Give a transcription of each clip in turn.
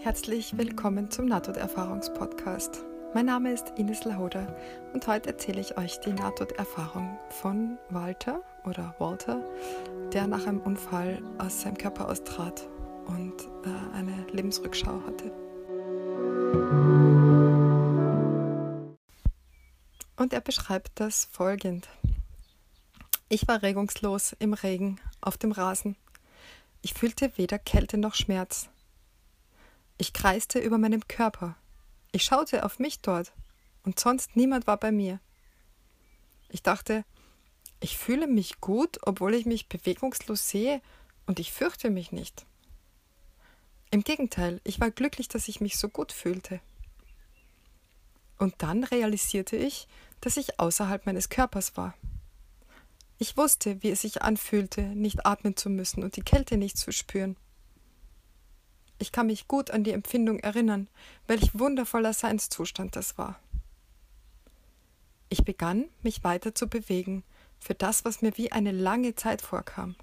Herzlich willkommen zum Nahtoderfahrungspodcast. Mein Name ist Ines Lahoda und heute erzähle ich euch die Nahtoderfahrung von Walter oder Walter, der nach einem Unfall aus seinem Körper austrat und äh, eine Lebensrückschau hatte. Und er beschreibt das folgend. Ich war regungslos im Regen auf dem Rasen. Ich fühlte weder Kälte noch Schmerz. Ich kreiste über meinem Körper. Ich schaute auf mich dort, und sonst niemand war bei mir. Ich dachte, ich fühle mich gut, obwohl ich mich bewegungslos sehe, und ich fürchte mich nicht. Im Gegenteil, ich war glücklich, dass ich mich so gut fühlte. Und dann realisierte ich, dass ich außerhalb meines Körpers war. Ich wusste, wie es sich anfühlte, nicht atmen zu müssen und die Kälte nicht zu spüren. Ich kann mich gut an die Empfindung erinnern, welch wundervoller Seinszustand das war. Ich begann, mich weiter zu bewegen, für das, was mir wie eine lange Zeit vorkam,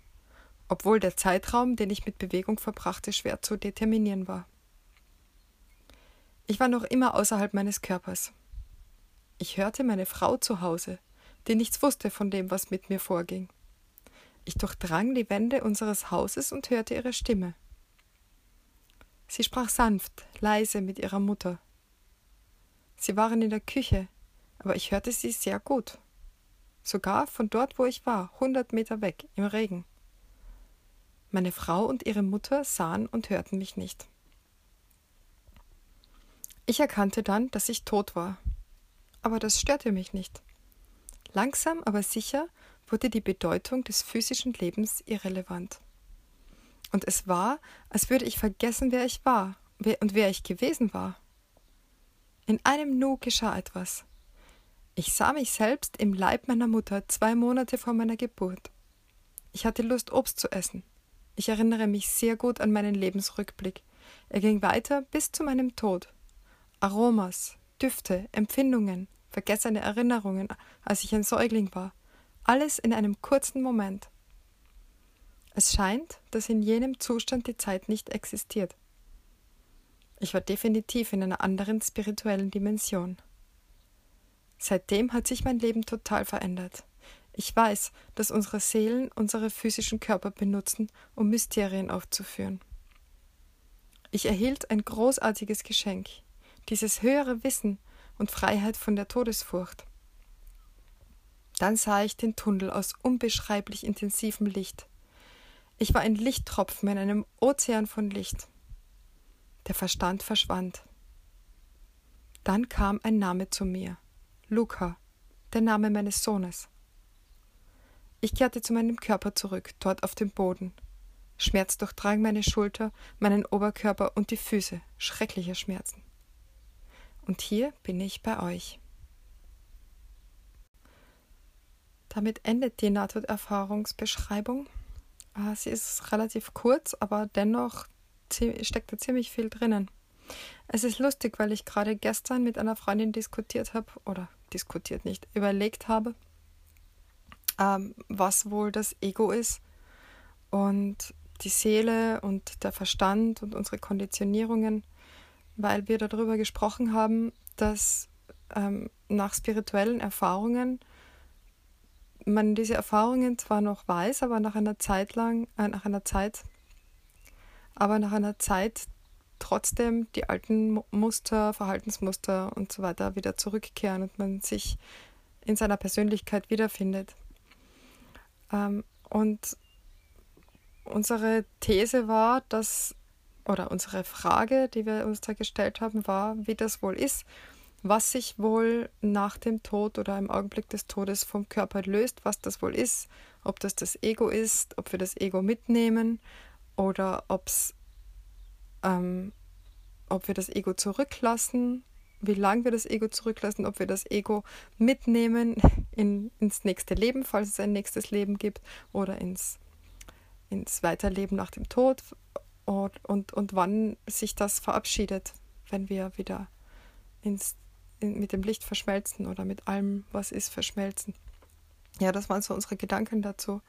obwohl der Zeitraum, den ich mit Bewegung verbrachte, schwer zu determinieren war. Ich war noch immer außerhalb meines Körpers. Ich hörte meine Frau zu Hause, die nichts wusste von dem, was mit mir vorging. Ich durchdrang die Wände unseres Hauses und hörte ihre Stimme. Sie sprach sanft, leise mit ihrer Mutter. Sie waren in der Küche, aber ich hörte sie sehr gut. Sogar von dort, wo ich war, hundert Meter weg, im Regen. Meine Frau und ihre Mutter sahen und hörten mich nicht. Ich erkannte dann, dass ich tot war. Aber das störte mich nicht. Langsam, aber sicher wurde die Bedeutung des physischen Lebens irrelevant. Und es war, als würde ich vergessen, wer ich war und wer ich gewesen war. In einem Nu geschah etwas. Ich sah mich selbst im Leib meiner Mutter zwei Monate vor meiner Geburt. Ich hatte Lust, Obst zu essen. Ich erinnere mich sehr gut an meinen Lebensrückblick. Er ging weiter bis zu meinem Tod. Aromas, Düfte, Empfindungen, vergessene Erinnerungen, als ich ein Säugling war. Alles in einem kurzen Moment. Es scheint, dass in jenem Zustand die Zeit nicht existiert. Ich war definitiv in einer anderen spirituellen Dimension. Seitdem hat sich mein Leben total verändert. Ich weiß, dass unsere Seelen unsere physischen Körper benutzen, um Mysterien aufzuführen. Ich erhielt ein großartiges Geschenk, dieses höhere Wissen und Freiheit von der Todesfurcht. Dann sah ich den Tunnel aus unbeschreiblich intensivem Licht. Ich war ein Lichttropfen in einem Ozean von Licht. Der Verstand verschwand. Dann kam ein Name zu mir. Luca, der Name meines Sohnes. Ich kehrte zu meinem Körper zurück, dort auf dem Boden. Schmerz durchdrang meine Schulter, meinen Oberkörper und die Füße, schreckliche Schmerzen. Und hier bin ich bei euch. Damit endet die Nahtoderfahrungsbeschreibung. Ah, sie ist relativ kurz, aber dennoch steckt da ziemlich viel drinnen. Es ist lustig, weil ich gerade gestern mit einer Freundin diskutiert habe, oder diskutiert nicht, überlegt habe, ähm, was wohl das Ego ist und die Seele und der Verstand und unsere Konditionierungen, weil wir darüber gesprochen haben, dass ähm, nach spirituellen Erfahrungen man diese Erfahrungen zwar noch weiß, aber nach einer Zeit lang, äh, nach einer Zeit, aber nach einer Zeit trotzdem die alten Muster, Verhaltensmuster und so weiter wieder zurückkehren und man sich in seiner Persönlichkeit wiederfindet. Ähm, und unsere These war, dass, oder unsere Frage, die wir uns da gestellt haben, war, wie das wohl ist was sich wohl nach dem Tod oder im Augenblick des Todes vom Körper löst, was das wohl ist, ob das das Ego ist, ob wir das Ego mitnehmen oder ob's, ähm, ob wir das Ego zurücklassen, wie lange wir das Ego zurücklassen, ob wir das Ego mitnehmen in, ins nächste Leben, falls es ein nächstes Leben gibt, oder ins, ins Weiterleben nach dem Tod und, und, und wann sich das verabschiedet, wenn wir wieder ins in, mit dem Licht verschmelzen oder mit allem, was ist, verschmelzen. Ja, das waren so unsere Gedanken dazu.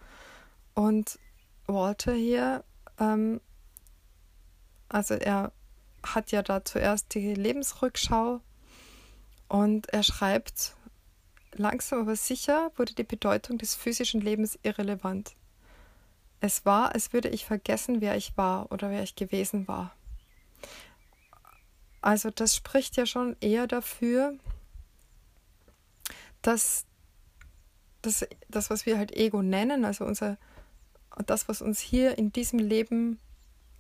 Und Walter hier, ähm, also er hat ja da zuerst die Lebensrückschau und er schreibt, langsam aber sicher wurde die Bedeutung des physischen Lebens irrelevant. Es war, als würde ich vergessen, wer ich war oder wer ich gewesen war. Also das spricht ja schon eher dafür, dass das, das was wir halt Ego nennen, also unser, das, was uns hier in diesem Leben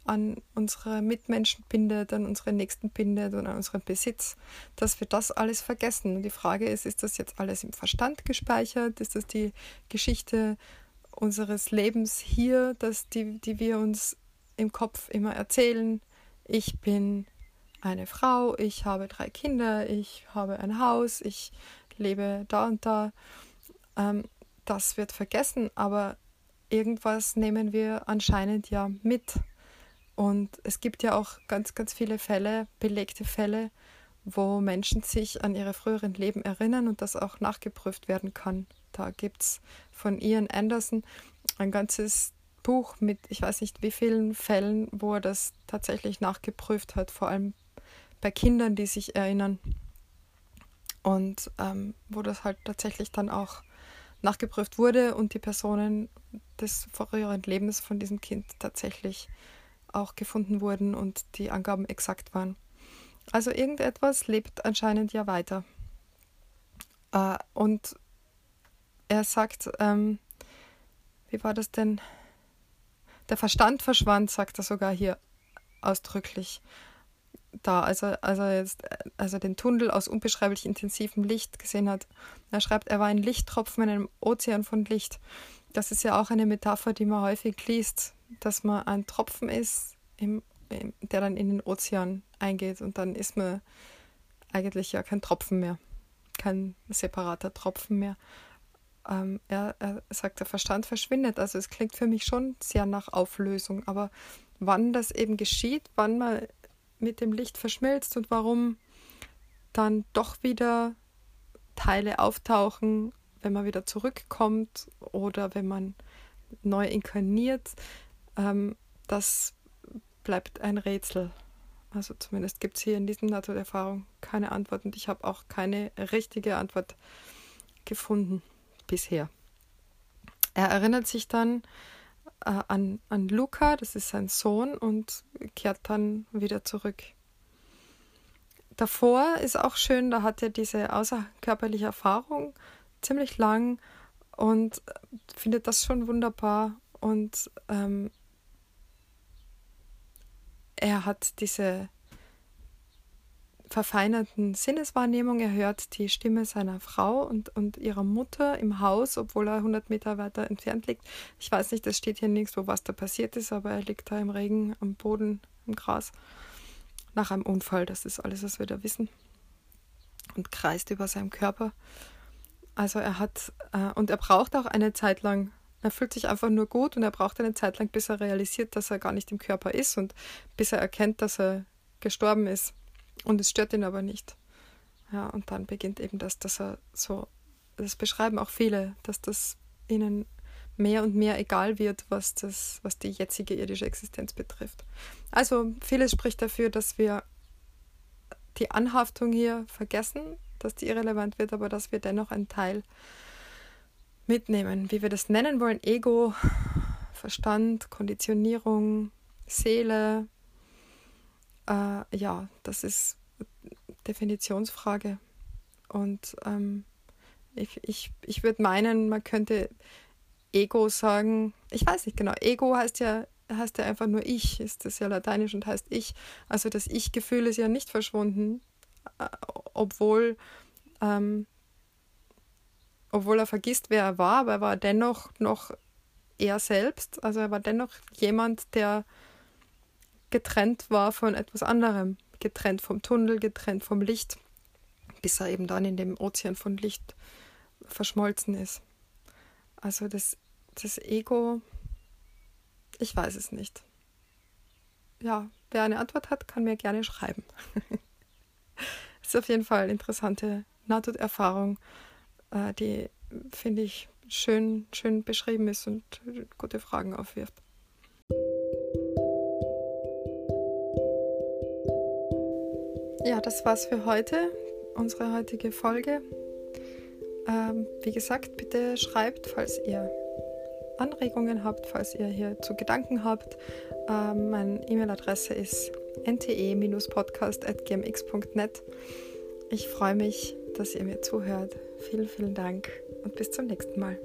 an unsere Mitmenschen bindet, an unsere Nächsten bindet und an unseren Besitz, dass wir das alles vergessen. Und die Frage ist, ist das jetzt alles im Verstand gespeichert? Ist das die Geschichte unseres Lebens hier, dass die, die wir uns im Kopf immer erzählen? Ich bin eine Frau, ich habe drei Kinder, ich habe ein Haus, ich lebe da und da. Ähm, das wird vergessen, aber irgendwas nehmen wir anscheinend ja mit. Und es gibt ja auch ganz, ganz viele Fälle, belegte Fälle, wo Menschen sich an ihre früheren Leben erinnern und das auch nachgeprüft werden kann. Da gibt es von Ian Anderson ein ganzes Buch mit, ich weiß nicht wie vielen Fällen, wo er das tatsächlich nachgeprüft hat, vor allem bei Kindern, die sich erinnern. Und ähm, wo das halt tatsächlich dann auch nachgeprüft wurde und die Personen des früheren Lebens von diesem Kind tatsächlich auch gefunden wurden und die Angaben exakt waren. Also irgendetwas lebt anscheinend ja weiter. Äh, und er sagt, ähm, wie war das denn? Der Verstand verschwand, sagt er sogar hier ausdrücklich da, als er, als er jetzt also den Tunnel aus unbeschreiblich intensivem Licht gesehen hat. Er schreibt, er war ein Lichttropfen in einem Ozean von Licht. Das ist ja auch eine Metapher, die man häufig liest, dass man ein Tropfen ist, im, im, der dann in den Ozean eingeht und dann ist man eigentlich ja kein Tropfen mehr, kein separater Tropfen mehr. Ähm, er, er sagt, der Verstand verschwindet. Also es klingt für mich schon sehr nach Auflösung, aber wann das eben geschieht, wann man mit dem Licht verschmilzt und warum dann doch wieder Teile auftauchen, wenn man wieder zurückkommt oder wenn man neu inkarniert, ähm, das bleibt ein Rätsel. Also zumindest gibt es hier in diesem Naturerfahrung keine Antwort und ich habe auch keine richtige Antwort gefunden bisher. Er erinnert sich dann äh, an, an Luca, das ist sein Sohn, und kehrt dann wieder zurück. Davor ist auch schön, da hat er diese außerkörperliche Erfahrung ziemlich lang und findet das schon wunderbar. Und ähm, er hat diese verfeinerten Sinneswahrnehmung. Er hört die Stimme seiner Frau und, und ihrer Mutter im Haus, obwohl er 100 Meter weiter entfernt liegt. Ich weiß nicht, es steht hier nirgendwo, was da passiert ist, aber er liegt da im Regen, am Boden, im Gras. Nach einem Unfall, das ist alles, was wir da wissen. Und kreist über seinem Körper. Also er hat, äh, und er braucht auch eine Zeit lang, er fühlt sich einfach nur gut und er braucht eine Zeit lang, bis er realisiert, dass er gar nicht im Körper ist und bis er erkennt, dass er gestorben ist. Und es stört ihn aber nicht. Ja, und dann beginnt eben das, dass er so, das beschreiben auch viele, dass das ihnen mehr und mehr egal wird, was das, was die jetzige irdische Existenz betrifft. Also vieles spricht dafür, dass wir die Anhaftung hier vergessen, dass die irrelevant wird, aber dass wir dennoch einen Teil mitnehmen. Wie wir das nennen wollen, Ego, Verstand, Konditionierung, Seele, äh, ja, das ist Definitionsfrage. Und ähm, ich, ich, ich würde meinen, man könnte Ego sagen, ich weiß nicht genau, Ego heißt ja, heißt ja einfach nur ich, ist das ja lateinisch und heißt ich. Also das Ich-Gefühl ist ja nicht verschwunden, äh, obwohl, ähm, obwohl er vergisst, wer er war, aber er war dennoch noch er selbst. Also er war dennoch jemand, der getrennt war von etwas anderem, getrennt vom Tunnel, getrennt vom Licht, bis er eben dann in dem Ozean von Licht verschmolzen ist. Also das, das Ego, ich weiß es nicht. Ja, wer eine Antwort hat, kann mir gerne schreiben. Ist auf jeden Fall eine interessante Nahtoderfahrung, äh, die, finde ich, schön, schön beschrieben ist und gute Fragen aufwirft. Ja, das war's für heute, unsere heutige Folge. Ähm, wie gesagt, bitte schreibt, falls ihr Anregungen habt, falls ihr hierzu Gedanken habt. Ähm, meine E-Mail-Adresse ist nte-podcast.gmx.net. Ich freue mich, dass ihr mir zuhört. Vielen, vielen Dank und bis zum nächsten Mal.